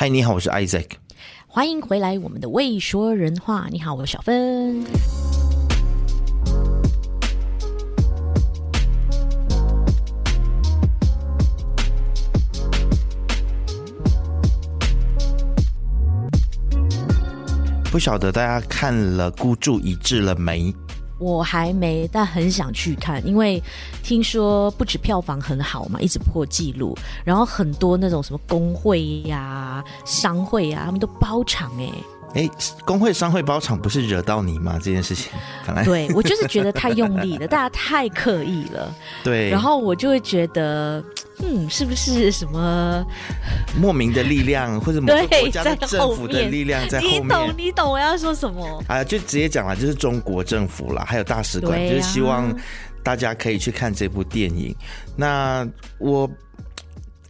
嗨，你好，我是 Isaac，欢迎回来我们的未说人话。你好，我是小芬。不晓得大家看了《孤注一掷》了没？我还没，但很想去看，因为听说不止票房很好嘛，一直破纪录，然后很多那种什么工会呀、商会呀、啊，他们都包场哎、哎，工会商会包场不是惹到你吗？这件事情，本来对我就是觉得太用力了，大家太刻意了。对，然后我就会觉得。嗯，是不是什么莫名的力量，或者某个 国家的政府的力量在后面？你懂，你懂我要说什么？啊，就直接讲了，就是中国政府啦，还有大使馆，啊、就是希望大家可以去看这部电影。那我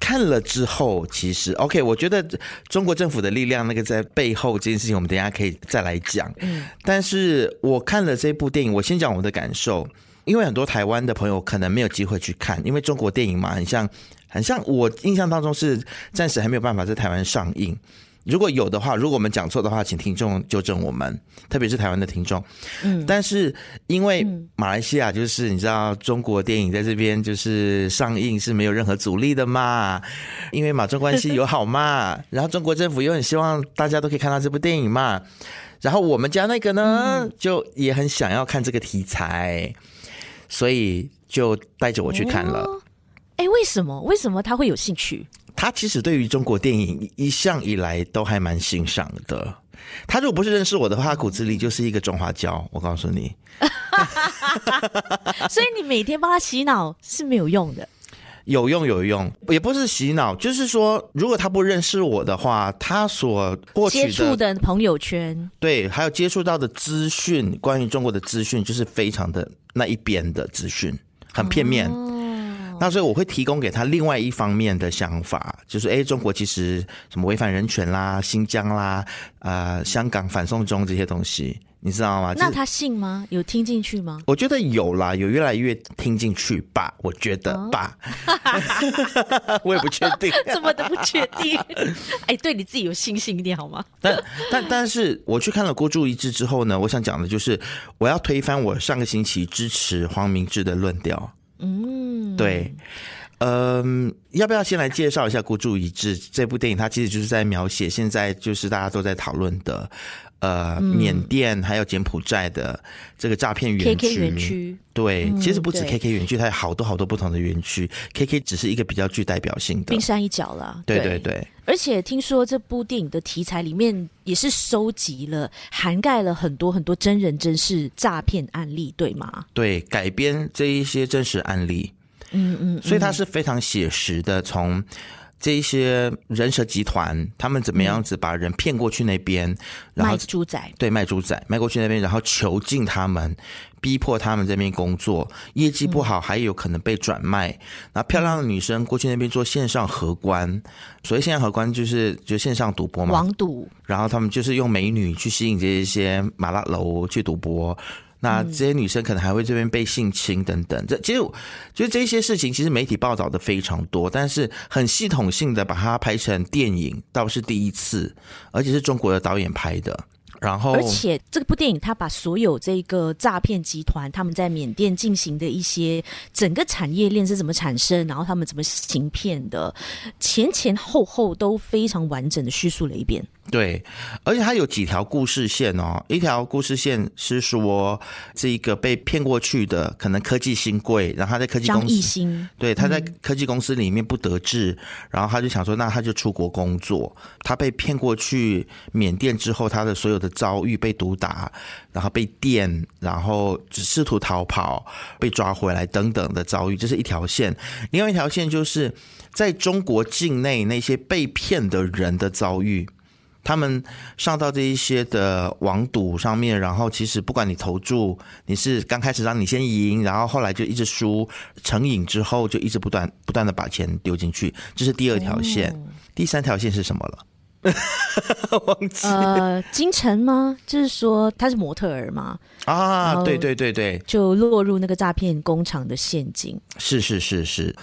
看了之后，其实 OK，我觉得中国政府的力量那个在背后这件事情，我们等一下可以再来讲。嗯，但是我看了这部电影，我先讲我的感受。因为很多台湾的朋友可能没有机会去看，因为中国电影嘛，很像，很像我印象当中是暂时还没有办法在台湾上映。如果有的话，如果我们讲错的话，请听众纠正我们，特别是台湾的听众。嗯，但是因为马来西亚就是你知道，中国电影在这边就是上映是没有任何阻力的嘛，因为马中关系友好嘛，然后中国政府又很希望大家都可以看到这部电影嘛，然后我们家那个呢，就也很想要看这个题材。所以就带着我去看了。为什么？为什么他会有兴趣？他其实对于中国电影一向以来都还蛮欣赏的。他如果不是认识我的话，他骨子里就是一个中华胶。我告诉你。所以你每天帮他洗脑是没有用的。有用有用，也不是洗脑，就是说，如果他不认识我的话，他所获取的接触的朋友圈，对，还有接触到的资讯，关于中国的资讯，就是非常的那一边的资讯，很片面。哦、那所以我会提供给他另外一方面的想法，就是哎，中国其实什么违反人权啦、新疆啦、呃，香港反送中这些东西。你知道吗？那他信吗？有听进去吗？我觉得有啦，有越来越听进去吧。我觉得吧，哦、我也不确定，怎么都不确定。哎，对你自己有信心一点好吗？但但但是，我去看了《孤注一掷》之后呢，我想讲的就是，我要推翻我上个星期支持黄明志的论调。嗯，对，嗯，要不要先来介绍一下《孤注一掷》这部电影？它其实就是在描写现在就是大家都在讨论的。呃，缅甸还有柬埔寨的这个诈骗园区，KK 园区，对，其实不止 KK 园区，它有好多好多不同的园区，KK 只是一个比较具代表性的。冰山一角了。对对。对，而且听说这部电影的题材里面也是收集了涵盖了很多很多真人真事诈骗案例，对吗？对，改编这一些真实案例，嗯嗯，所以它是非常写实的，从。这一些人蛇集团，他们怎么样子把人骗过去那边，嗯、然后卖猪仔，对，卖猪仔卖过去那边，然后囚禁他们，逼迫他们这边工作，业绩不好还有可能被转卖。那、嗯、漂亮的女生过去那边做线上荷官，所以线上荷官就是就线上赌博嘛，网赌。然后他们就是用美女去吸引这一些麻辣楼去赌博。那这些女生可能还会这边被性侵等等，这其实就这些事情，其实媒体报道的非常多，但是很系统性的把它拍成电影倒是第一次，而且是中国的导演拍的。然后，而且这部电影它把所有这个诈骗集团他们在缅甸进行的一些整个产业链是怎么产生，然后他们怎么行骗的，前前后后都非常完整的叙述了一遍。对，而且它有几条故事线哦。一条故事线是说，这个被骗过去的可能科技新贵，然后他在科技公司，对，他在科技公司里面不得志，嗯、然后他就想说，那他就出国工作。他被骗过去缅甸之后，他的所有的遭遇被毒打，然后被电，然后试图逃跑，被抓回来等等的遭遇，这是一条线。另外一条线就是在中国境内那些被骗的人的遭遇。他们上到这一些的网赌上面，然后其实不管你投注，你是刚开始让你先赢，然后后来就一直输，成瘾之后就一直不断不断的把钱丢进去，这是第二条线。哦、第三条线是什么了？忘记呃，金晨吗？就是说他是模特儿吗？啊，对对对对，就落入那个诈骗工厂的陷阱。是是是是，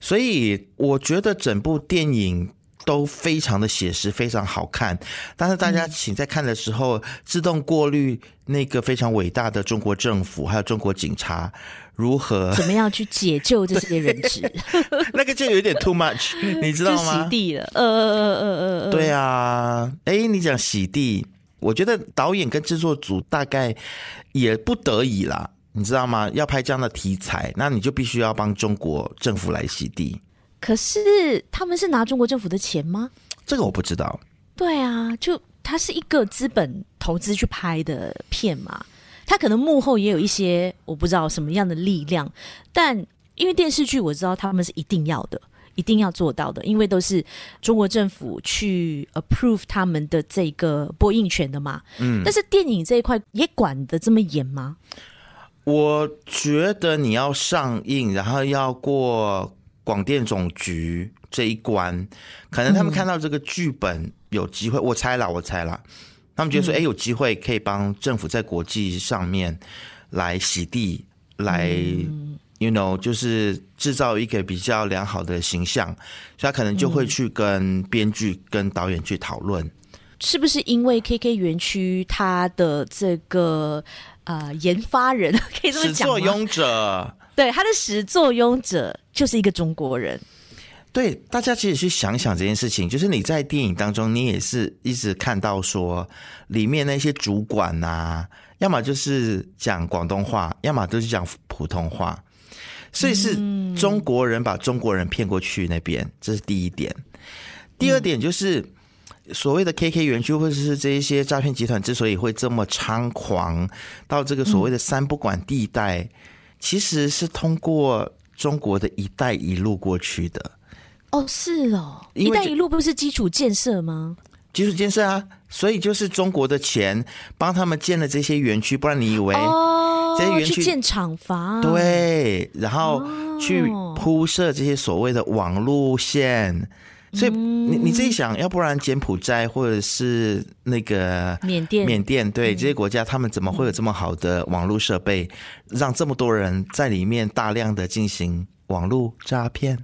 所以我觉得整部电影。都非常的写实，非常好看。但是大家请在看的时候，嗯、自动过滤那个非常伟大的中国政府，还有中国警察如何怎么样去解救这些人质，那个就有点 too much，你知道吗？洗地了，呃呃呃呃呃，对啊，哎，你讲洗地，我觉得导演跟制作组大概也不得已啦，你知道吗？要拍这样的题材，那你就必须要帮中国政府来洗地。可是他们是拿中国政府的钱吗？这个我不知道。对啊，就它是一个资本投资去拍的片嘛，它可能幕后也有一些我不知道什么样的力量，但因为电视剧我知道他们是一定要的，一定要做到的，因为都是中国政府去 approve 他们的这个播映权的嘛。嗯，但是电影这一块也管得这么严吗？我觉得你要上映，然后要过。广电总局这一关，可能他们看到这个剧本有机会，嗯、我猜啦，我猜啦，他们觉得说，哎、嗯，有机会可以帮政府在国际上面来洗地，来、嗯、，you know，就是制造一个比较良好的形象，所以他可能就会去跟编剧、跟导演去讨论，是不是因为 KK 园区它的这个呃研发人 可以这么讲作俑者。对，他的始作俑者就是一个中国人。对，大家其实去想想这件事情，就是你在电影当中，你也是一直看到说，里面那些主管呐、啊，要么就是讲广东话，要么就是讲普通话，所以是中国人把中国人骗过去那边，这是第一点。第二点就是所谓的 KK 园区或者是这一些诈骗集团之所以会这么猖狂，到这个所谓的三不管地带。其实是通过中国的一带一路过去的哦，是哦，一带一路不是基础建设吗？基础建设啊，所以就是中国的钱帮他们建了这些园区，不然你以为这些园区、哦、建厂房？对，然后去铺设这些所谓的网路线。所以你你自己想，要不然柬埔寨或者是那个缅甸，缅甸对这些国家，他们怎么会有这么好的网络设备，让这么多人在里面大量的进行网络诈骗？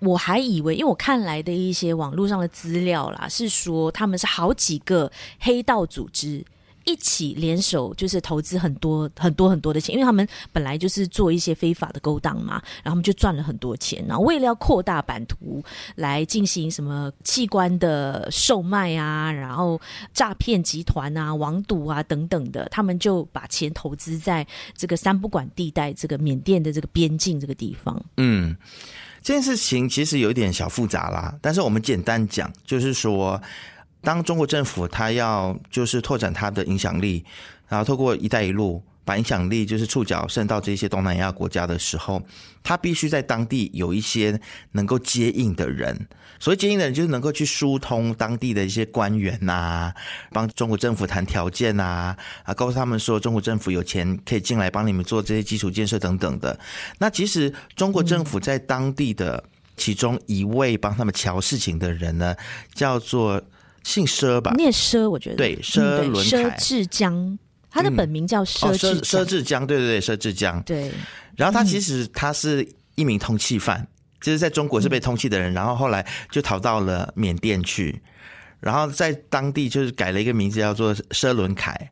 我还以为，因为我看来的一些网络上的资料啦，是说他们是好几个黑道组织。一起联手，就是投资很多很多很多的钱，因为他们本来就是做一些非法的勾当嘛，然后他们就赚了很多钱。然后为了要扩大版图，来进行什么器官的售卖啊，然后诈骗集团啊、网赌啊等等的，他们就把钱投资在这个三不管地带，这个缅甸的这个边境这个地方。嗯，这件事情其实有点小复杂啦，但是我们简单讲，就是说。当中国政府他要就是拓展他的影响力，然后透过“一带一路”把影响力就是触角伸到这些东南亚国家的时候，他必须在当地有一些能够接应的人。所谓接应的人，就是能够去疏通当地的一些官员呐，帮中国政府谈条件呐，啊，告诉他们说中国政府有钱可以进来帮你们做这些基础建设等等的。那其实中国政府在当地的其中一位帮他们乔事情的人呢，叫做。姓佘吧？念佘，我觉得。对，佘伦凯、佘志江，他的本名叫佘志佘志江，对对对，佘志江。对，然后他其实他是一名通缉犯，嗯、就是在中国是被通缉的人，然后后来就逃到了缅甸去，然后在当地就是改了一个名字叫做佘伦凯。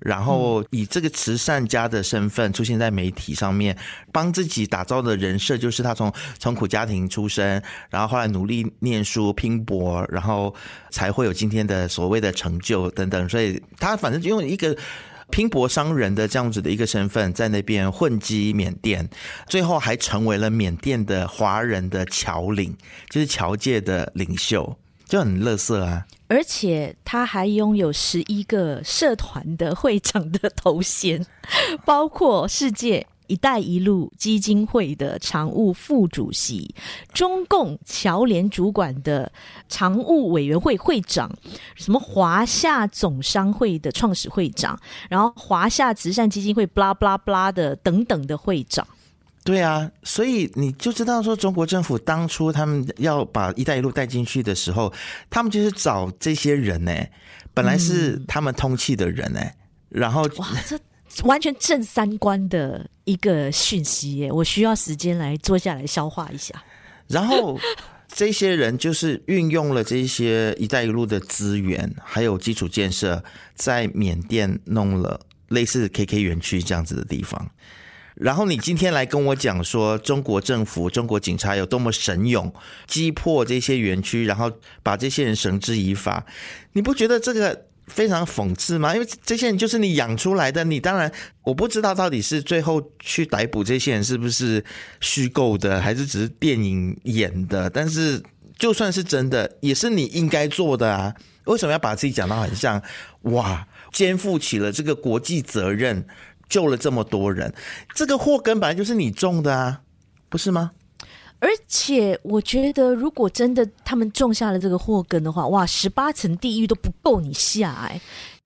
然后以这个慈善家的身份出现在媒体上面，帮自己打造的人设就是他从从苦家庭出身，然后后来努力念书拼搏，然后才会有今天的所谓的成就等等。所以他反正就用一个拼搏商人的这样子的一个身份，在那边混迹缅甸，最后还成为了缅甸的华人的侨领，就是侨界的领袖。就很乐色啊！而且他还拥有十一个社团的会长的头衔，包括世界一带一路基金会的常务副主席、中共侨联主管的常务委员会会长、什么华夏总商会的创始会长，然后华夏慈善基金会 blah blah blah 的等等的会长。对啊，所以你就知道说，中国政府当初他们要把“一带一路”带进去的时候，他们就是找这些人呢，本来是他们通气的人呢，嗯、然后哇，这完全正三观的一个讯息耶！我需要时间来坐下来消化一下。然后这些人就是运用了这些“一带一路”的资源，还有基础建设，在缅甸弄了类似 KK 园区这样子的地方。然后你今天来跟我讲说，中国政府、中国警察有多么神勇，击破这些园区，然后把这些人绳之以法，你不觉得这个非常讽刺吗？因为这些人就是你养出来的，你当然我不知道到底是最后去逮捕这些人是不是虚构的，还是只是电影演的。但是就算是真的，也是你应该做的啊！为什么要把自己讲到很像哇，肩负起了这个国际责任？救了这么多人，这个祸根本来就是你种的啊，不是吗？而且我觉得，如果真的他们种下了这个祸根的话，哇，十八层地狱都不够你下哎，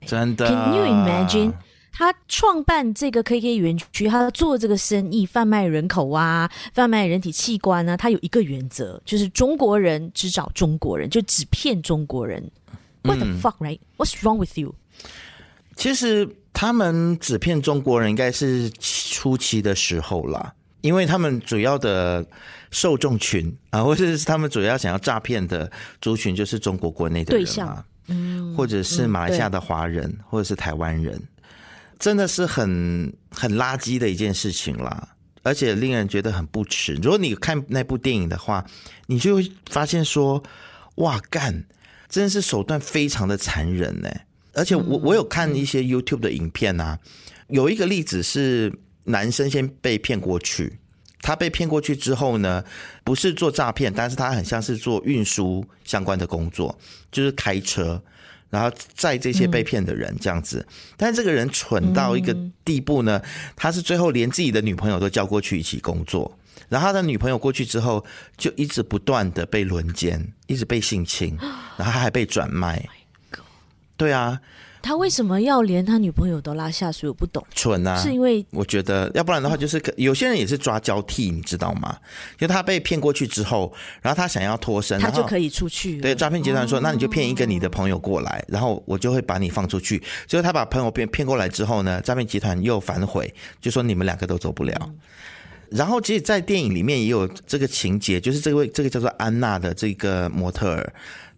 真的。Can you imagine？他创办这个 KK 园区，他做这个生意，贩卖人口啊，贩卖人体器官啊，他有一个原则，就是中国人只找中国人，就只骗中国人。What the fuck, right? What's wrong with you？其实。他们只骗中国人，应该是初期的时候啦，因为他们主要的受众群啊，或者是他们主要想要诈骗的族群，就是中国国内的人嘛，嗯，或者是马来西亚的华人，嗯、或者是台湾人，真的是很很垃圾的一件事情啦，而且令人觉得很不耻。如果你看那部电影的话，你就会发现说，哇，干，真的是手段非常的残忍呢。而且我我有看一些 YouTube 的影片啊，有一个例子是男生先被骗过去，他被骗过去之后呢，不是做诈骗，但是他很像是做运输相关的工作，就是开车，然后载这些被骗的人这样子。但是这个人蠢到一个地步呢，他是最后连自己的女朋友都叫过去一起工作，然后他的女朋友过去之后，就一直不断的被轮奸，一直被性侵，然后他还被转卖。对啊，他为什么要连他女朋友都拉下水？我不懂。蠢啊！是因为我觉得，要不然的话，就是有些人也是抓交替，你知道吗？就他被骗过去之后，然后他想要脱身，他就可以出去。对，诈骗集团说，那你就骗一个你的朋友过来，然后我就会把你放出去。结果他把朋友骗骗过来之后呢，诈骗集团又反悔，就说你们两个都走不了。然后，其实，在电影里面也有这个情节，就是这位这个叫做安娜的这个模特儿，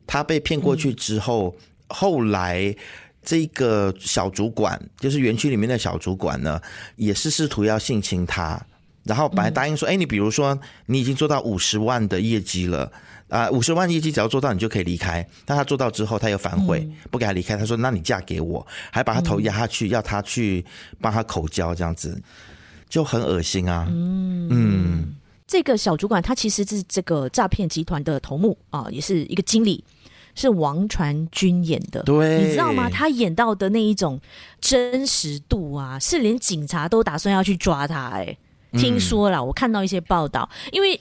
她被骗过去之后。后来，这个小主管就是园区里面的小主管呢，也是试图要性侵他。然后本来答应说：“哎，你比如说你已经做到五十万的业绩了啊，五十万业绩只要做到，你就可以离开。”但他做到之后，他又反悔，不给他离开。他说：“那你嫁给我。”还把他头压下去，要他去帮他口交，这样子就很恶心啊。嗯嗯，这个小主管他其实是这个诈骗集团的头目啊，也是一个经理。是王传君演的，对，你知道吗？他演到的那一种真实度啊，是连警察都打算要去抓他哎、欸。听说了，我看到一些报道，因为。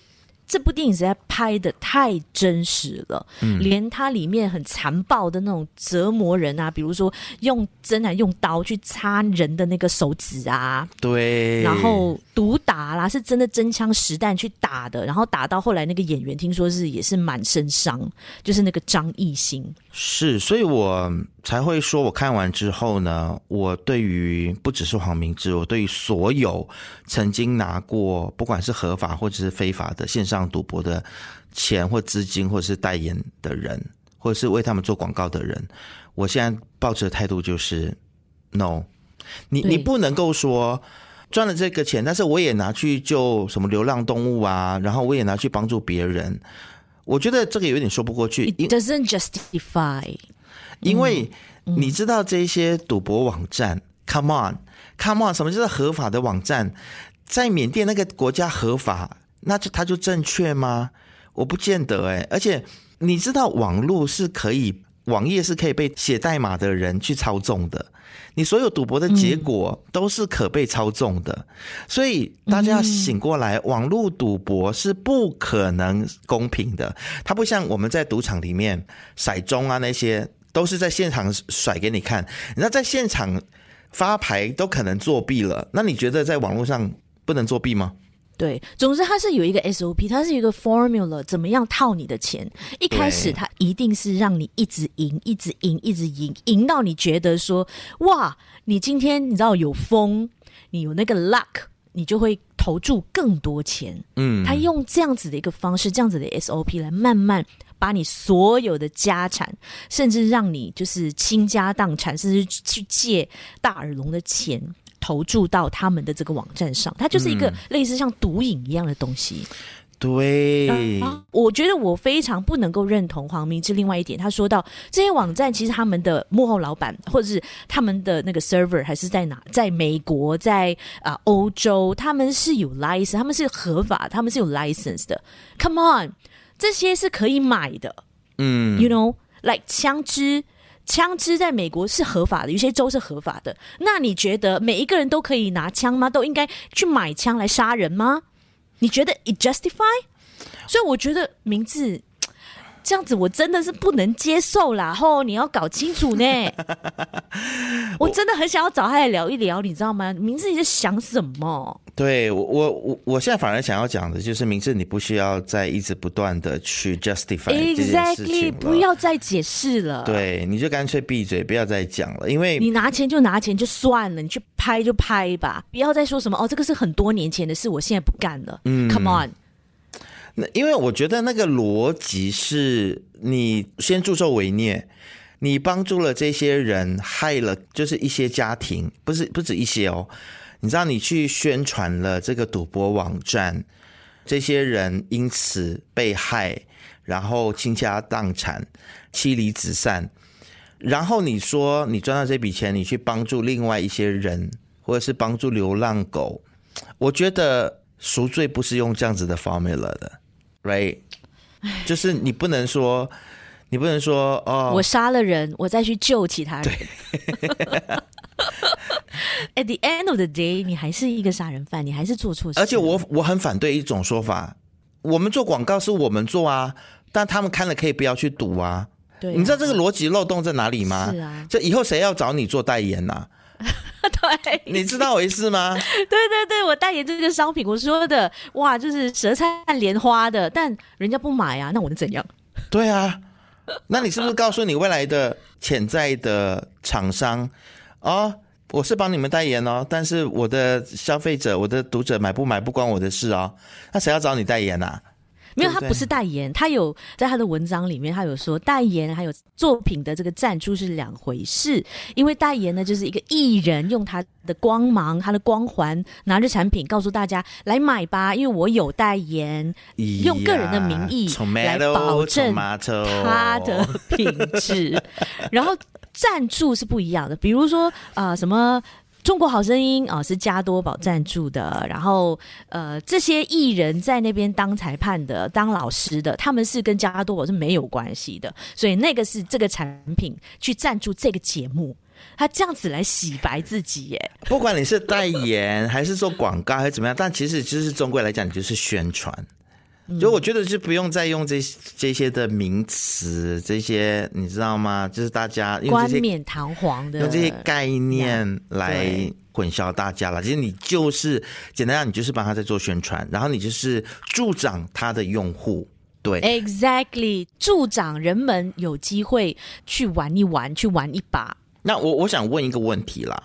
这部电影实在拍的太真实了，嗯，连它里面很残暴的那种折磨人啊，比如说用针啊、用刀去插人的那个手指啊，对，然后毒打啦，是真的真枪实弹去打的，然后打到后来那个演员听说是也是满身伤，就是那个张艺兴。是，所以我才会说，我看完之后呢，我对于不只是黄明志，我对于所有曾经拿过不管是合法或者是非法的线上赌博的钱或资金，或者是代言的人，或者是为他们做广告的人，我现在抱持的态度就是，no，你你不能够说赚了这个钱，但是我也拿去救什么流浪动物啊，然后我也拿去帮助别人。我觉得这个有点说不过去。It doesn't justify，因为你知道这些赌博网站，嗯，Come on，Come on，什么叫做合法的网站？在缅甸那个国家合法，那就它就正确吗？我不见得哎。而且你知道网络是可以，网页是可以被写代码的人去操纵的。你所有赌博的结果都是可被操纵的，所以大家要醒过来，网络赌博是不可能公平的。它不像我们在赌场里面骰盅啊，那些都是在现场甩给你看。那在现场发牌都可能作弊了，那你觉得在网络上不能作弊吗？对，总之它是有一个 SOP，它是一个 formula，怎么样套你的钱？一开始它一定是让你一直赢，一直赢，一直赢，赢到你觉得说，哇，你今天你知道有风，你有那个 luck，你就会。投注更多钱。嗯，他用这样子的一个方式，这样子的 SOP 来慢慢把你所有的家产，甚至让你就是倾家荡产，甚至去借大耳聋的钱投注到他们的这个网站上。它就是一个类似像毒瘾一样的东西。对、啊，我觉得我非常不能够认同黄明志。另外一点，他说到这些网站其实他们的幕后老板或者是他们的那个 server 还是在哪？在美国，在啊欧洲，他们是有 license，他们是合法，他们是有 license 的。Come on，这些是可以买的。嗯，You know，like 枪支，枪支在美国是合法的，有些州是合法的。那你觉得每一个人都可以拿枪吗？都应该去买枪来杀人吗？你觉得 it justify？所以我觉得名字这样子，我真的是不能接受啦。吼，你要搞清楚呢。我真的很想要找他来聊一聊，你知道吗？名字你在想什么？对我，我我我现在反而想要讲的就是，名字你不需要再一直不断的去 justify exactly，不要再解释了。对，你就干脆闭嘴，不要再讲了，因为你拿钱就拿钱就算了，你去拍就拍吧，不要再说什么哦，这个是很多年前的事，我现在不干了。嗯，Come on。那因为我觉得那个逻辑是你先助纣为虐。你帮助了这些人，害了就是一些家庭，不是不止一些哦。你知道，你去宣传了这个赌博网站，这些人因此被害，然后倾家荡产、妻离子散。然后你说你赚到这笔钱，你去帮助另外一些人，或者是帮助流浪狗，我觉得赎罪不是用这样子的 formula 的，right？就是你不能说。你不能说哦，我杀了人，我再去救其他人。At the end of the day，你还是一个杀人犯，你还是做错事。而且我我很反对一种说法，我们做广告是我们做啊，但他们看了可以不要去赌啊。对啊，你知道这个逻辑漏洞在哪里吗？是啊，这以后谁要找你做代言呐、啊？对，你知道我意思吗？对对对，我代言这个商品，我说的哇，就是舌灿莲花的，但人家不买啊，那我能怎样？对啊。那你是不是告诉你未来的潜在的厂商哦，我是帮你们代言哦，但是我的消费者、我的读者买不买不关我的事哦。那谁要找你代言呐、啊？没有，他不是代言，他有在他的文章里面，他有说代言还有作品的这个赞助是两回事。因为代言呢，就是一个艺人用他的光芒、他的光环，拿着产品告诉大家来买吧，因为我有代言，用个人的名义来保证他的品质。然后赞助是不一样的，比如说啊、呃，什么。中国好声音啊、哦，是加多宝赞助的。然后，呃，这些艺人在那边当裁判的、当老师的，他们是跟加多宝是没有关系的。所以，那个是这个产品去赞助这个节目，他这样子来洗白自己耶。不管你是代言还是做广告还是怎么样，但其实就是中归来讲，你就是宣传。就我觉得是不用再用这这些的名词，这些你知道吗？就是大家用冠冕堂皇的用这些概念来混淆大家了。其实你就是简单讲，你就是帮他在做宣传，然后你就是助长他的用户。对，Exactly，助长人们有机会去玩一玩，去玩一把。那我我想问一个问题啦。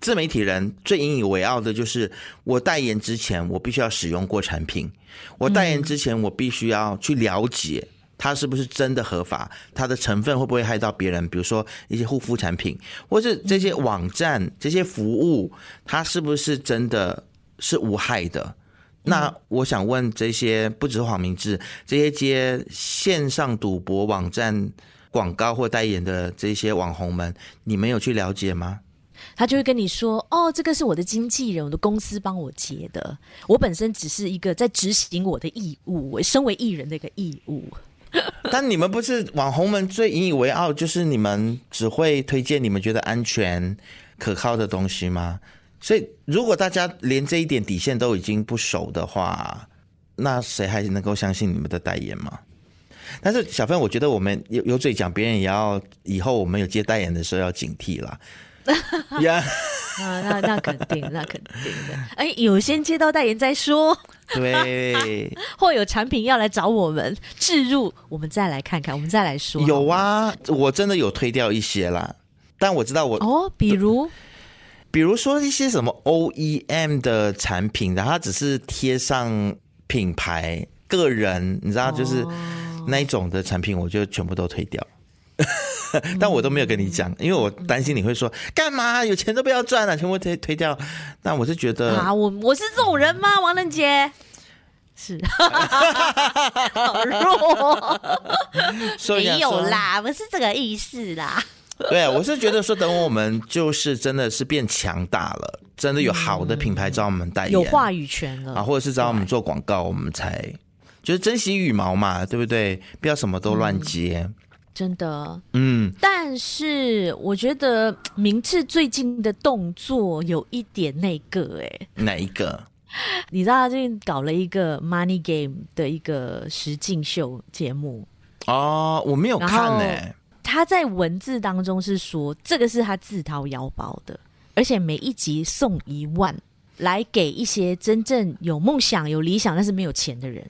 自媒体人最引以为傲的就是，我代言之前，我必须要使用过产品。我代言之前，我必须要去了解它是不是真的合法，它的成分会不会害到别人。比如说一些护肤产品，或是这些网站、这些服务，它是不是真的是无害的？那我想问这些，不只是黄明志，这些接线上赌博网站广告或代言的这些网红们，你们有去了解吗？他就会跟你说：“哦，这个是我的经纪人，我的公司帮我接的。我本身只是一个在执行我的义务，我身为艺人的一个义务。”但你们不是网红们最引以为傲，就是你们只会推荐你们觉得安全、可靠的东西吗？所以，如果大家连这一点底线都已经不熟的话，那谁还能够相信你们的代言吗？但是，小芬，我觉得我们有有嘴讲，别人也要以后我们有接代言的时候要警惕啦。啊，那那肯定，那肯定的。哎，有先接到代言再说，对，或有产品要来找我们置入，我们再来看看，我们再来说。有啊，我真的有推掉一些啦，但我知道我哦，比如，比如说一些什么 OEM 的产品，然后它只是贴上品牌、个人，你知道，就是那一种的产品，我就全部都推掉。但我都没有跟你讲，因为我担心你会说干嘛？有钱都不要赚了，全部推推掉。但我是觉得啊，我我是这种人吗？王仁杰是，好弱，没有啦，不是这个意思啦。对，我是觉得说，等我们就是真的是变强大了，真的有好的品牌找我们代言，有话语权了啊，或者是找我们做广告，我们才就是珍惜羽毛嘛，对不对？不要什么都乱接。嗯真的，嗯，但是我觉得明智最近的动作有一点那个、欸，哎，哪一个？你知道他最近搞了一个 Money Game 的一个实境秀节目哦，我没有看呢、欸。他在文字当中是说，这个是他自掏腰包的，而且每一集送一万，来给一些真正有梦想、有理想但是没有钱的人。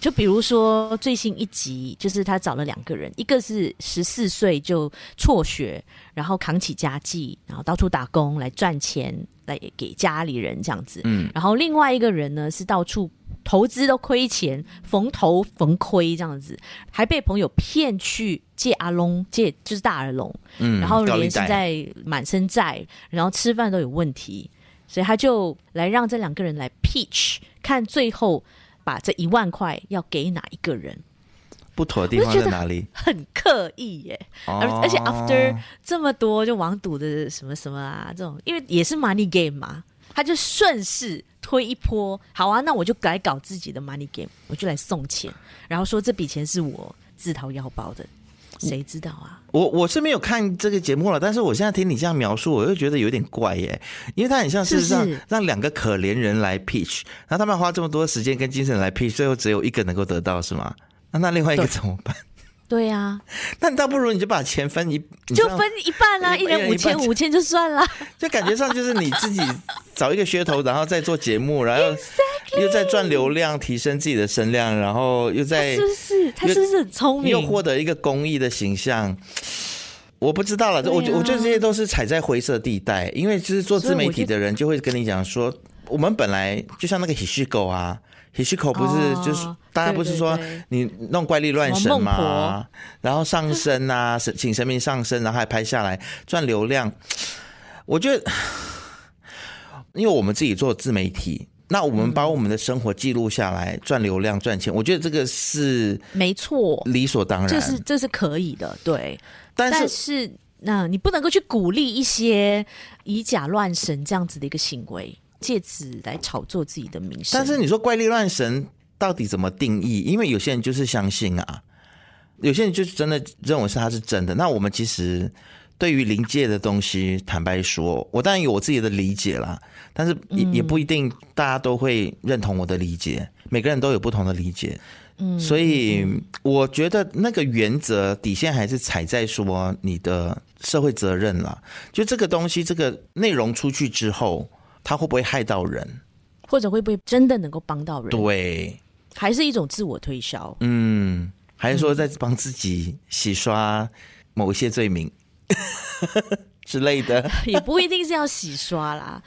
就比如说最新一集，就是他找了两个人，一个是十四岁就辍学，然后扛起家计，然后到处打工来赚钱，来给家里人这样子。嗯，然后另外一个人呢是到处投资都亏钱，逢投逢亏这样子，还被朋友骗去借阿龙，借就是大耳龙，嗯，然后连现在满身债，然后吃饭都有问题，所以他就来让这两个人来 pitch，看最后。把这一万块要给哪一个人？不妥的地方在哪里？很刻意耶，而、哦、而且 after 这么多就网赌的什么什么啊，这种因为也是 money game 嘛，他就顺势推一波。好啊，那我就改搞自己的 money game，我就来送钱，然后说这笔钱是我自掏腰包的。谁知道啊？我我是没有看这个节目了，但是我现在听你这样描述，我又觉得有点怪耶，因为他很像是让是是让两个可怜人来 pitch，然后他们花这么多时间跟精神来 pitch，最后只有一个能够得到，是吗？那那另外一个怎么办？对呀、啊，那你倒不如你就把钱分一，就分一半啊，一人五千，五千就算了。就感觉上就是你自己找一个噱头，然后再做节目，然后 又在赚流量，提升自己的声量，然后又在是不是？他是不是很聪明？又获得一个公益的形象。我不知道了，啊、我我觉得这些都是踩在灰色地带，因为就是做自媒体的人就会跟你讲说，我们本来就像那个 Hishiko 啊。Hishiko 不是就是、哦、大家不是说你弄怪力乱神吗？然后上身啊，神请神明上身，然后还拍下来赚流量。我觉得，因为我们自己做自媒体，那我们把我们的生活记录下来赚流量赚钱，我觉得这个是没错，理所当然，这是这是可以的，对。但是，但是那你不能够去鼓励一些以假乱神这样子的一个行为。借此来炒作自己的名声，但是你说怪力乱神到底怎么定义？因为有些人就是相信啊，有些人就是真的认为是他是真的。那我们其实对于临界的东西，坦白说，我当然有我自己的理解啦，但是也也不一定大家都会认同我的理解，每个人都有不同的理解。嗯，所以我觉得那个原则底线还是踩在说你的社会责任啦。就这个东西，这个内容出去之后。它会不会害到人，或者会不会真的能够帮到人？对，还是一种自我推销。嗯，还是说在帮自己洗刷某一些罪名、嗯、之类的？也不一定是要洗刷啦，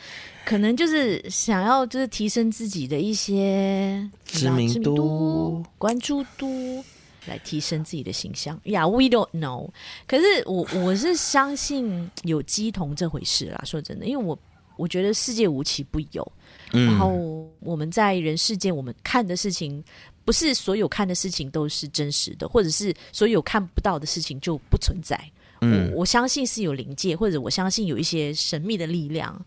可能就是想要就是提升自己的一些知名度、关注度，来提升自己的形象。呀、yeah，we don't know。可是我我是相信有鸡同这回事啦。说真的，因为我。我觉得世界无奇不有，然后我们在人世间，我们看的事情，不是所有看的事情都是真实的，或者是所有看不到的事情就不存在。嗯，我，我相信是有灵界，或者我相信有一些神秘的力量。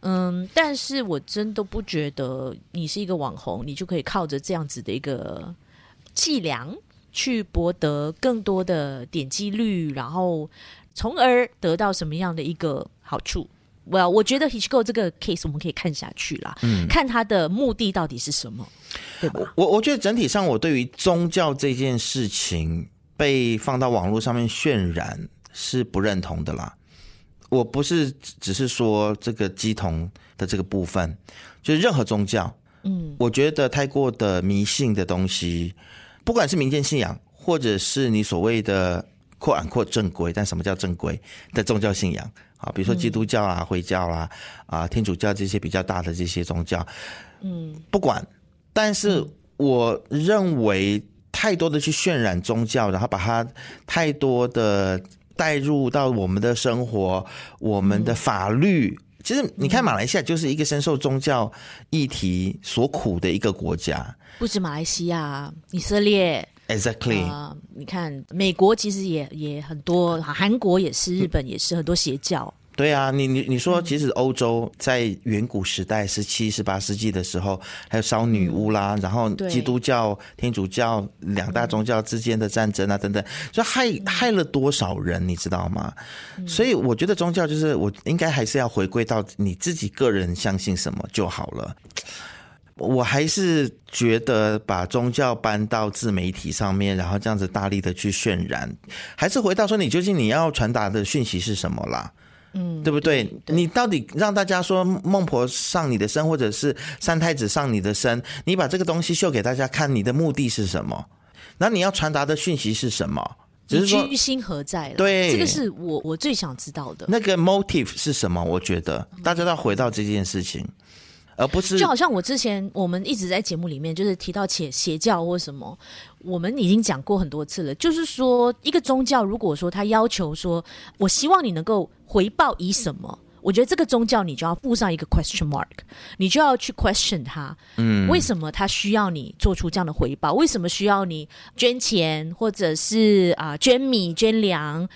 嗯，但是我真的不觉得你是一个网红，你就可以靠着这样子的一个伎俩去博得更多的点击率，然后从而得到什么样的一个好处。Well, 我觉得 Hishiko 这个 case 我们可以看下去啦，嗯，看他的目的到底是什么，对吧？我我觉得整体上，我对于宗教这件事情被放到网络上面渲染是不认同的啦。我不是只是说这个鸡同的这个部分，就是任何宗教，嗯，我觉得太过的迷信的东西，不管是民间信仰，或者是你所谓的扩安扩正规，但什么叫正规的宗教信仰？啊，比如说基督教啊、回教啦、啊、天主教这些比较大的这些宗教，嗯，不管。但是我认为太多的去渲染宗教，然后把它太多的带入到我们的生活、我们的法律。其实你看，马来西亚就是一个深受宗教议题所苦的一个国家。不止马来西亚，以色列。Exactly，啊、呃，你看美国其实也也很多，韩国也是，日本也是很多邪教。对啊，你你你说，其实欧洲在远古时代，十七、十八世纪的时候，还有烧女巫啦，然后基督教、天主教两大宗教之间的战争啊，等等，就害害了多少人，你知道吗？所以我觉得宗教就是，我应该还是要回归到你自己个人相信什么就好了。我还是觉得把宗教搬到自媒体上面，然后这样子大力的去渲染，还是回到说，你究竟你要传达的讯息是什么啦？嗯，对不对？你到底让大家说孟婆上你的身，或者是三太子上你的身，你把这个东西秀给大家看，你的目的是什么？那你要传达的讯息是什么？只是说居心何在了？对，这个是我我最想知道的。那个 motive 是什么？我觉得大家都要回到这件事情。而不是，就好像我之前我们一直在节目里面就是提到邪邪教或什么，我们已经讲过很多次了。就是说，一个宗教如果说他要求说，我希望你能够回报以什么，我觉得这个宗教你就要附上一个 question mark，你就要去 question 他，嗯，为什么他需要你做出这样的回报？为什么需要你捐钱或者是啊捐米捐粮？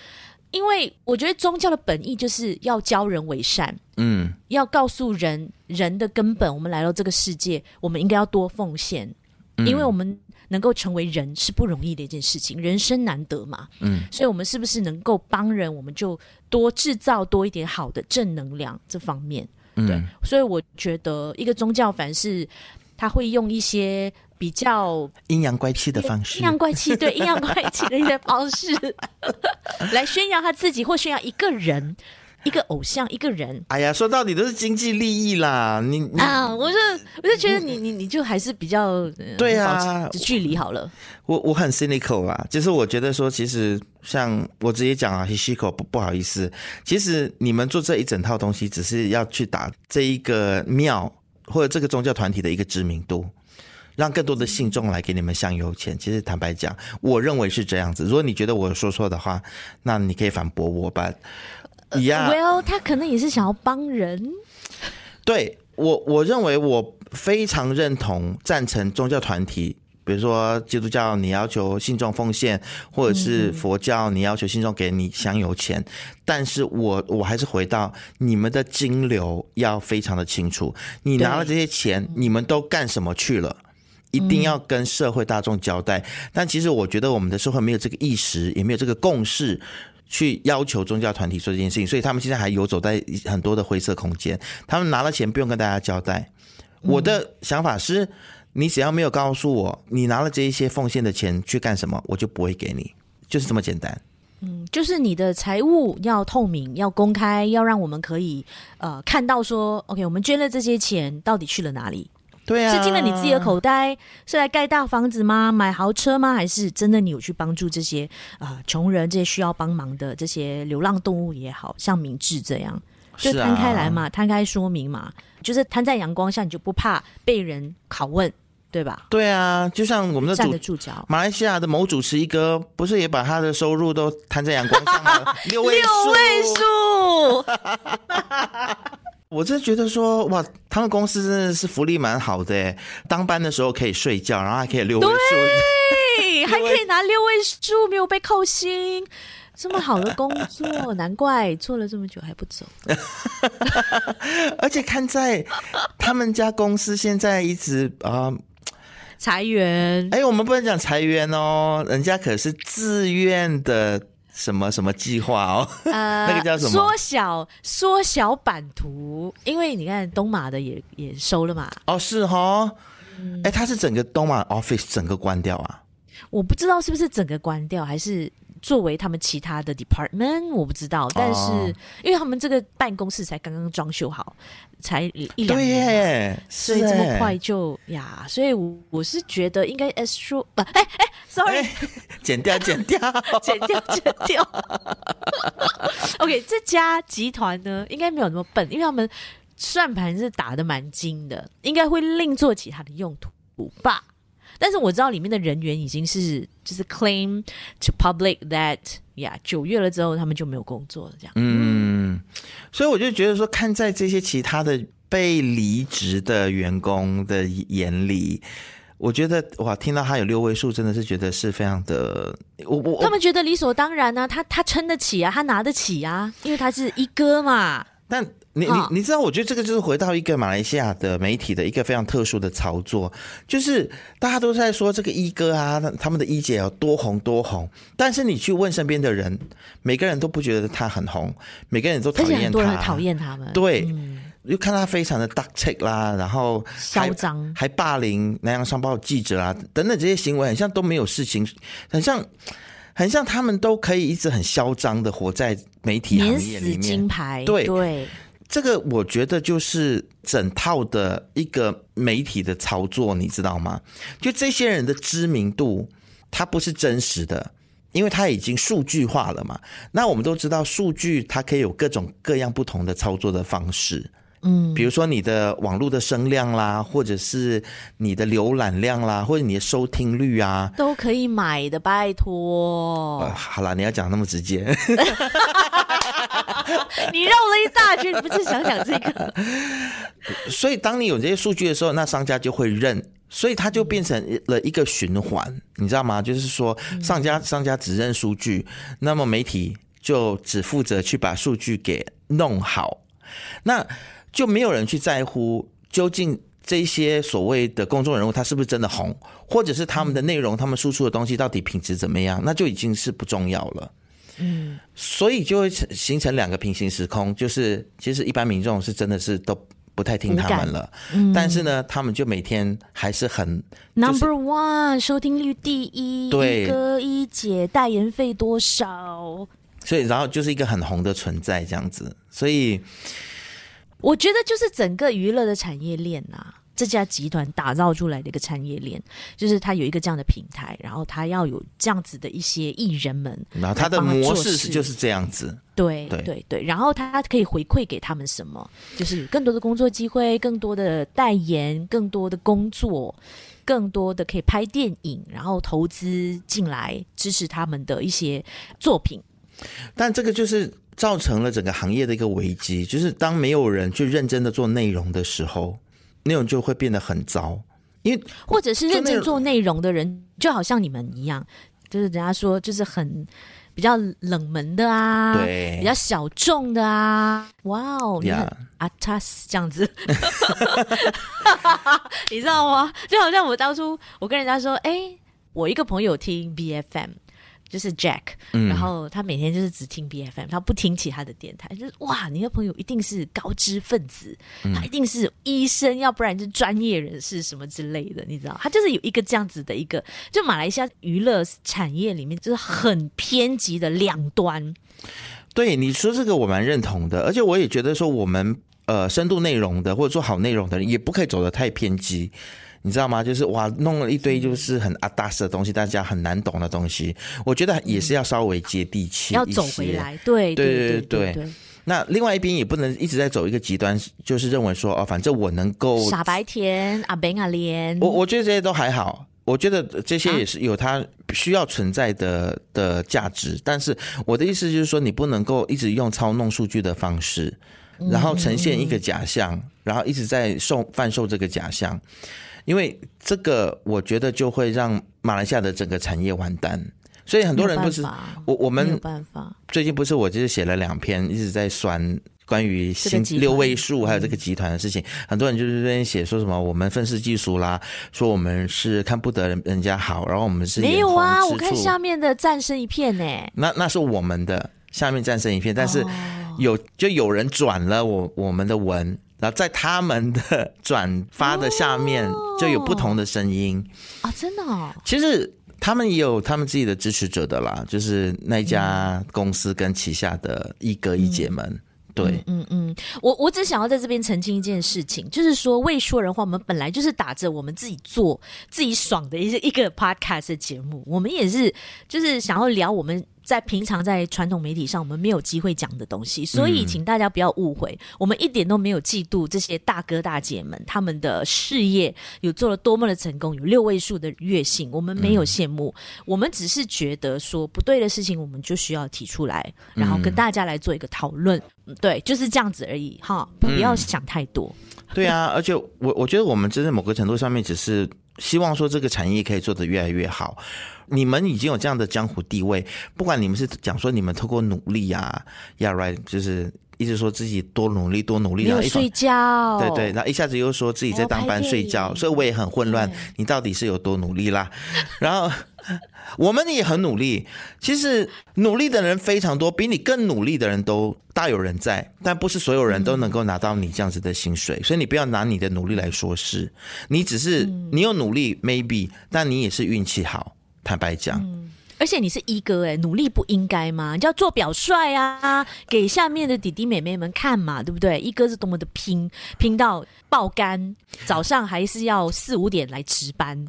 因为我觉得宗教的本意就是要教人为善，嗯，要告诉人人的根本。我们来到这个世界，我们应该要多奉献，嗯，因为我们能够成为人是不容易的一件事情，人生难得嘛，嗯，所以我们是不是能够帮人，我们就多制造多一点好的正能量这方面，对，嗯，所以我觉得一个宗教凡是他会用一些。比较阴阳怪气的方式，阴阳怪气，对，阴阳怪气的一些方式 来宣扬他自己，或宣扬一个人、一个偶像、一个人。哎呀，说到底都是经济利益啦！你，你啊，我就我就觉得你你你就还是比较对啊，距离好了。我我很 cynical 啊，就是我觉得说，其实像我直接讲啊，Hishiko 不不好意思，其实你们做这一整套东西，只是要去打这一个庙或者这个宗教团体的一个知名度。让更多的信众来给你们香油钱。其实坦白讲，我认为是这样子。如果你觉得我说错的话，那你可以反驳我吧。一样，Well，他可能也是想要帮人。对我，我认为我非常认同赞成宗教团体，比如说基督教，你要求信众奉献，或者是佛教，你要求信众给你香油钱。嗯、但是我我还是回到你们的金流要非常的清楚。你拿了这些钱，你们都干什么去了？一定要跟社会大众交代，但其实我觉得我们的社会没有这个意识，也没有这个共识，去要求宗教团体做这件事情，所以他们现在还游走在很多的灰色空间。他们拿了钱不用跟大家交代。我的想法是，你只要没有告诉我你拿了这一些奉献的钱去干什么，我就不会给你，就是这么简单。嗯，就是你的财务要透明、要公开，要让我们可以呃看到说，OK，我们捐了这些钱到底去了哪里。对啊，是进了你自己的口袋，是来盖大房子吗？买豪车吗？还是真的你有去帮助这些啊、呃、穷人，这些需要帮忙的这些流浪动物也好，像明智这样，就摊开来嘛，摊、啊、开说明嘛，就是摊在阳光下，你就不怕被人拷问，对吧？对啊，就像我们的站得住脚，马来西亚的某主持一哥，不是也把他的收入都摊在阳光上了？六位数，六位数。我真觉得说哇，他们公司真的是福利蛮好的诶，当班的时候可以睡觉，然后还可以六位数，对，还可以拿六位数，没有被扣薪，这么好的工作，难怪做了这么久还不走。而且看在他们家公司现在一直啊、呃、裁员，哎，我们不能讲裁员哦，人家可是自愿的。什么什么计划哦？呃，那个叫什么？缩小缩小版图，因为你看东马的也也收了嘛。哦，是哈。哎、欸，他是整个东马 office 整个关掉啊？我不知道是不是整个关掉，还是作为他们其他的 department，我不知道。但是因为他们这个办公室才刚刚装修好，才一两年，对，所以这么快就呀，所以我我是觉得应该 Astro 不，哎哎，sorry，剪掉，剪掉，剪掉，剪掉。OK，这家集团呢，应该没有那么笨，因为他们算盘是打的蛮精的，应该会另做其他的用途吧。但是我知道里面的人员已经是就是 claim to public that 呀、yeah，九月了之后他们就没有工作了这样。嗯，所以我就觉得说，看在这些其他的被离职的员工的眼里，我觉得哇，听到他有六位数，真的是觉得是非常的，我我他们觉得理所当然啊，他他撑得起啊，他拿得起啊，因为他是一哥嘛。但你你你知道，我觉得这个就是回到一个马来西亚的媒体的一个非常特殊的操作，就是大家都在说这个一哥啊，他们的一姐有多红多红，但是你去问身边的人，每个人都不觉得他很红，每个人都讨厌他，很多人讨厌他们，对，又、嗯、看他非常的 duct 啦，然后嚣张，还霸凌南洋商报记者啊等等这些行为，很像都没有事情，很像很像他们都可以一直很嚣张的活在媒体行业里面，金牌，对。对。这个我觉得就是整套的一个媒体的操作，你知道吗？就这些人的知名度，它不是真实的，因为它已经数据化了嘛。那我们都知道，数据它可以有各种各样不同的操作的方式。嗯，比如说你的网络的声量啦，或者是你的浏览量啦，或者你的收听率啊，都可以买的，拜托。呃，好啦，你要讲那么直接。你绕了一大圈，你不是想讲这个？所以，当你有这些数据的时候，那商家就会认，所以它就变成了一个循环，你知道吗？就是说，商家商家只认数据，那么媒体就只负责去把数据给弄好，那就没有人去在乎究竟这些所谓的公众人物他是不是真的红，或者是他们的内容、他们输出的东西到底品质怎么样，那就已经是不重要了。嗯，所以就会形成两个平行时空，就是其实一般民众是真的是都不太听他们了，嗯、但是呢，他们就每天还是很、就是、number one 收听率第一，对，一哥一姐代言费多少？所以然后就是一个很红的存在这样子，所以我觉得就是整个娱乐的产业链啊。这家集团打造出来的一个产业链，就是它有一个这样的平台，然后它要有这样子的一些艺人们，然后他的模式是就是这样子，对对对对，然后他可以回馈给他们什么？就是更多的工作机会，更多的代言，更多的工作，更多的可以拍电影，然后投资进来支持他们的一些作品。但这个就是造成了整个行业的一个危机，就是当没有人去认真的做内容的时候。内容就会变得很糟，因为或者是认真做内容的人，就好像你们一样，就是人家说就是很比较冷门的啊，对，比较小众的啊，哇哦，你很阿塔斯这样子，你知道吗？就好像我当初我跟人家说，哎、欸，我一个朋友听 BFM。就是 Jack，然后他每天就是只听 BFM，他不听其他的电台。就是哇，你的朋友一定是高知分子，他一定是医生，要不然就是专业人士什么之类的，你知道？他就是有一个这样子的一个，就马来西亚娱乐产业里面就是很偏激的两端。对，你说这个我蛮认同的，而且我也觉得说我们呃深度内容的或者做好内容的人也不可以走得太偏激。你知道吗？就是哇，弄了一堆就是很阿达斯的东西，大家很难懂的东西。我觉得也是要稍微接地气，要走回来。对对对对，对，那另外一边也不能一直在走一个极端，就是认为说哦，反正我能够傻白甜阿扁阿莲。我我觉得这些都还好，我觉得这些也是有它需要存在的、啊、的价值。但是我的意思就是说，你不能够一直用操弄数据的方式，然后呈现一个假象，嗯、然后一直在售贩售这个假象。因为这个，我觉得就会让马来西亚的整个产业完蛋，所以很多人不是我我们最近不是我就是写了两篇，一直在酸关于新六位数还有这个集团的事情，很多人就是在写说什么我们愤世嫉俗啦，说我们是看不得人人家好，然后我们是没有啊，我看下面的战声一片呢，那那是我们的下面战声一片，但是有就有人转了我我们的文。然后在他们的转发的下面就有不同的声音啊，真的哦。其实他们也有他们自己的支持者的啦，就是那家公司跟旗下的一哥一姐们。嗯对，嗯嗯，我我只想要在这边澄清一件事情，就是说未说人话，我们本来就是打着我们自己做自己爽的一一个 podcast 的节目，我们也是就是想要聊我们。在平常在传统媒体上，我们没有机会讲的东西，所以请大家不要误会，嗯、我们一点都没有嫉妒这些大哥大姐们他们的事业有做了多么的成功，有六位数的月薪，我们没有羡慕，嗯、我们只是觉得说不对的事情，我们就需要提出来，然后跟大家来做一个讨论，嗯、对，就是这样子而已，哈，不要想太多。嗯、对啊，而且我我觉得我们真的某个程度上面只是希望说这个产业可以做得越来越好。你们已经有这样的江湖地位，不管你们是讲说你们透过努力啊，Yeah right，就是一直说自己多努力多努力，然后睡觉，对对，然后一下子又说自己在当班睡觉，所以我也很混乱。你到底是有多努力啦？然后我们也很努力，其实努力的人非常多，比你更努力的人都大有人在，但不是所有人都能够拿到你这样子的薪水，所以你不要拿你的努力来说事，你只是你有努力，maybe，但你也是运气好。坦白讲，嗯，而且你是一哥哎，努力不应该吗？你就要做表率啊，给下面的弟弟妹妹们看嘛，对不对？一哥是多么的拼，拼到爆肝，早上还是要四五点来值班。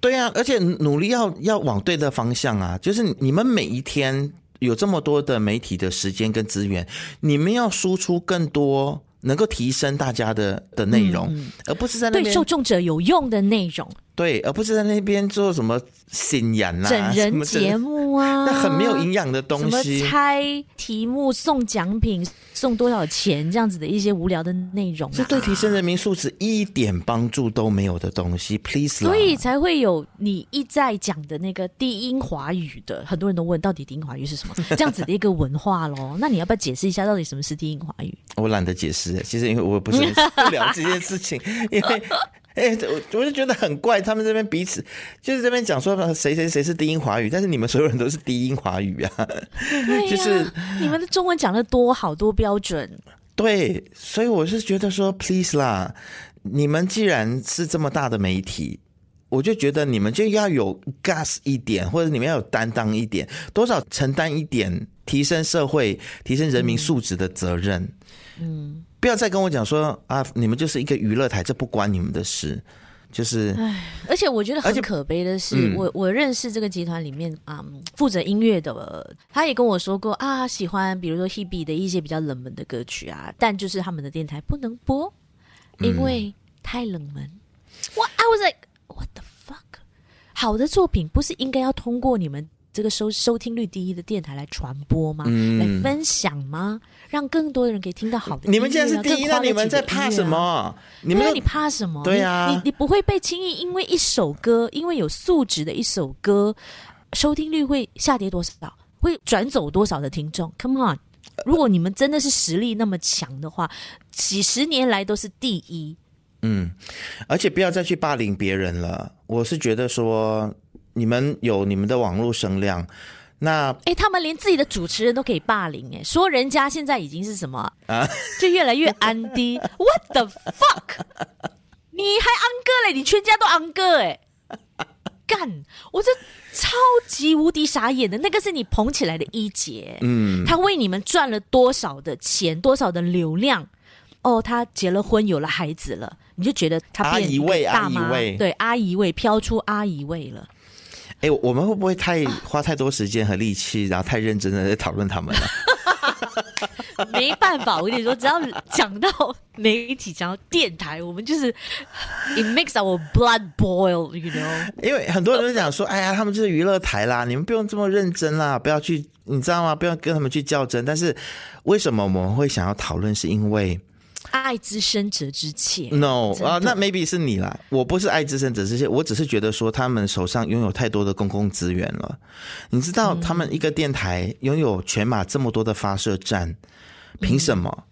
对啊，而且努力要要往对的方向啊，就是你们每一天有这么多的媒体的时间跟资源，你们要输出更多能够提升大家的的内容，嗯，而不是在那边对受众者有用的内容。对，而不是在那边做什么新言啊、整人节目啊，那很没有营养的东西。什么猜题目、送奖品、送多少钱这样子的一些无聊的内容，啊，这对提升人民素质一点帮助都没有的东西。Please，所以才会有你一再讲的那个低音华语的，很多人都问到底低音华语是什么？这样子的一个文化喽。那你要不要解释一下，到底什么是低音华语？我懒得解释，其实因为我不是 不聊这件事情，因为。哎、欸，我我就觉得很怪，他们这边彼此就是这边讲说谁谁谁是低音华语，但是你们所有人都是低音华语啊，对就是你们的中文讲的多好多标准，对，所以我是觉得说，please 啦，你们既然是这么大的媒体，我就觉得你们就要有 gas 一点，或者你们要有担当一点，多少承担一点，提升社会、提升人民素质的责任，嗯。嗯不要再跟我讲说啊，你们就是一个娱乐台，这不关你们的事。就是，唉，而且我觉得很可悲的是，嗯、我我认识这个集团里面啊，负责音乐的，他也跟我说过啊，喜欢比如说 Hebe 的一些比较冷门的歌曲啊，但就是他们的电台不能播，因为太冷门。我、嗯、I was like what the fuck？好的作品不是应该要通过你们？这个收收听率第一的电台来传播吗？嗯、来分享吗？让更多的人可以听到好的。你们既然是第一，那你们在怕什么？你们你怕什么？对啊，你你不会被轻易因为一首歌，因为有素质的一首歌，收听率会下跌多少？会转走多少的听众？Come on！如果你们真的是实力那么强的话，几十年来都是第一。嗯，而且不要再去霸凌别人了。我是觉得说。你们有你们的网络声量，那哎，他们连自己的主持人都可以霸凌，哎，说人家现在已经是什么啊？就越来越安迪，What the fuck？你还安哥嘞？你全家都安哥哎！干，我这超级无敌傻眼的，那个是你捧起来的一姐，嗯，他为你们赚了多少的钱，多少的流量？哦，他结了婚，有了孩子了，你就觉得他变一位大妈？对，阿姨味飘出阿姨味了。哎，我们会不会太花太多时间和力气，然后太认真的在讨论他们了？没办法，我跟你说，只要讲到媒体，讲到电台，我们就是 it makes our blood boil，you know？因为很多人都讲说，哎呀，他们就是娱乐台啦，你们不用这么认真啦，不要去，你知道吗？不要跟他们去较真。但是为什么我们会想要讨论？是因为。爱之深责之切。No 啊，那 maybe 是你啦。我不是爱之深责之切，我只是觉得说他们手上拥有太多的公共资源了。你知道，他们一个电台拥有全马这么多的发射站，凭什么？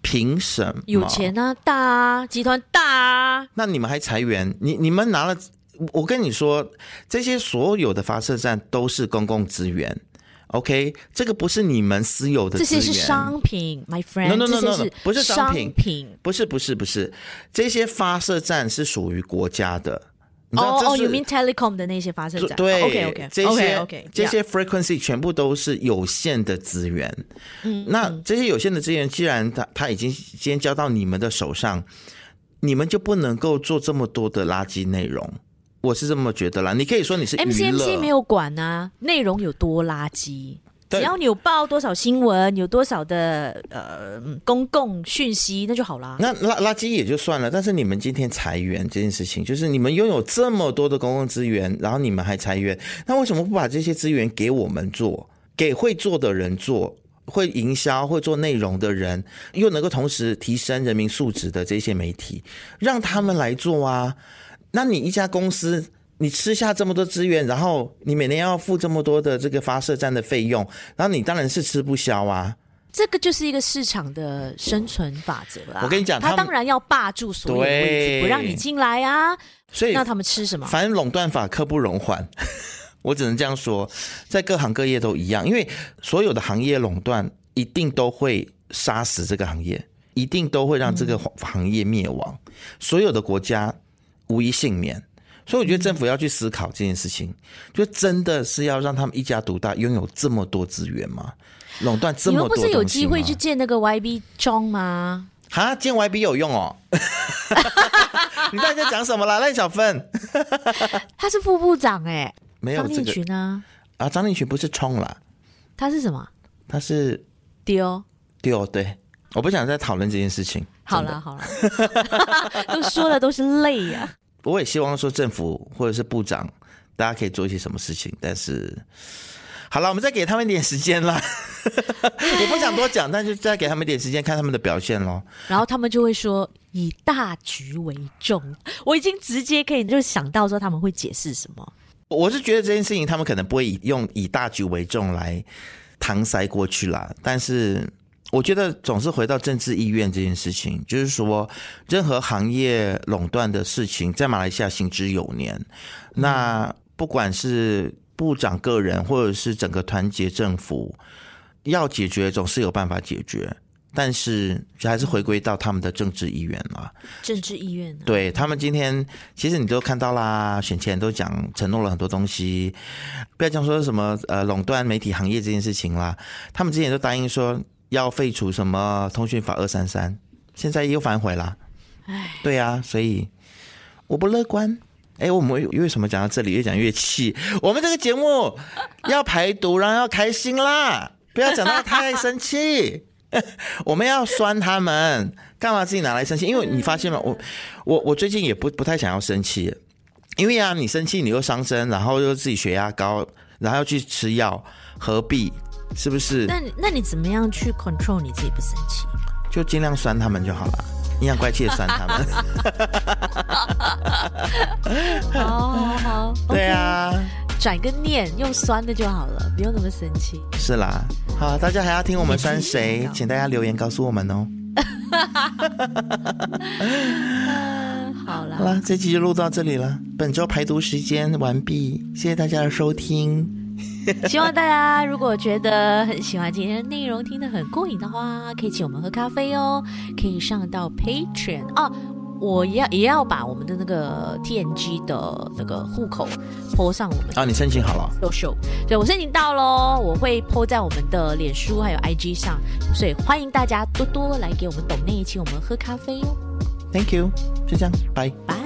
凭什么？有钱啊，大啊，集团大啊。那你们还裁员？你你们拿了？我跟你说，这些所有的发射站都是公共资源。OK，这个不是你们私有的，这些是商品，My friend。No no no no，不是商品，商品，不是不是不是，这些发射站是属于国家的。哦哦，You mean telecom 的那些发射站？对，OK OK，这些 OK 这些 frequency 全部都是有限的资源。嗯，那这些有限的资源，既然它它已经先交到你们的手上，你们就不能够做这么多的垃圾内容。我是这么觉得啦。你可以说你是 MCMC 没有管啊，内容有多垃圾。只要你有报多少新闻，有多少的呃公共讯息，那就好啦。那垃垃圾也就算了，但是你们今天裁员这件事情，就是你们拥有这么多的公共资源，然后你们还裁员，那为什么不把这些资源给我们做，给会做的人做，会营销、会做内容的人，又能够同时提升人民素质的这些媒体，让他们来做啊？那你一家公司。你吃下这么多资源，然后你每年要付这么多的这个发射站的费用，然后你当然是吃不消啊。这个就是一个市场的生存法则啊。我跟你讲，他当然要霸住所有位置，不让你进来啊。所以那他们吃什么？反正垄断法刻不容缓，我只能这样说，在各行各业都一样，因为所有的行业垄断一定都会杀死这个行业，一定都会让这个行业灭亡，嗯、所有的国家无一幸免。所以我觉得政府要去思考这件事情，就真的是要让他们一家独大，拥有这么多资源吗？垄断这么多？你们不是有机会去见那个 YB 庄吗？哈，见 YB 有用哦。你到底在讲什么啦？赖小芬，他是副部长哎，没有张立群啊？啊，张立群不是冲啦，他是什么？他是丢丢。对，我不想再讨论这件事情。好了好了，都说的都是泪呀。我也希望说政府或者是部长，大家可以做一些什么事情。但是，好了，我们再给他们一点时间啦。我不想多讲，但是再给他们一点时间，看他们的表现咯。然后他们就会说以大局为重。我已经直接可以就想到说他们会解释什么。我是觉得这件事情他们可能不会以用以大局为重来搪塞过去啦。但是。我觉得总是回到政治意愿这件事情，就是说，任何行业垄断的事情在马来西亚行之有年。那不管是部长个人，或者是整个团结政府，要解决总是有办法解决，但是还是回归到他们的政治意愿了。政治意愿，对他们今天其实你都看到啦，选前都讲承诺了很多东西，不要讲说什么呃垄断媒体行业这件事情啦，他们之前都答应说。要废除什么通讯法二三三，现在又反悔了。哎，对呀、啊，所以我不乐观。哎，我们为什么讲到这里越讲越气？我们这个节目要排毒，然后要开心啦，不要讲到太生气。我们要酸他们，干嘛自己拿来生气？因为你发现吗？我我我最近也不不太想要生气，因为啊，你生气你又伤身，然后又自己血压高，然后又去吃药，何必？是不是？那那你怎么样去 control 你自己不生气？就尽量酸他们就好了，阴阳怪气的酸他们。好好好，对啊，转个念，用酸的就好了，不用那么生气。是啦，好，大家还要听我们酸谁？请大家留言告诉我们哦。好了，好了，这期就录到这里了。本周排毒时间完毕，谢谢大家的收听。希望大家如果觉得很喜欢今天的内容，听得很过瘾的话，可以请我们喝咖啡哦。可以上到 Patreon 哦，我要也要把我们的那个 TNG 的那个户口 po 上我们啊，你申请好了？Social，对，我申请到喽，我会 po 在我们的脸书还有 IG 上，所以欢迎大家多多来给我们抖内，请我们喝咖啡哦。Thank you，就这样，拜拜。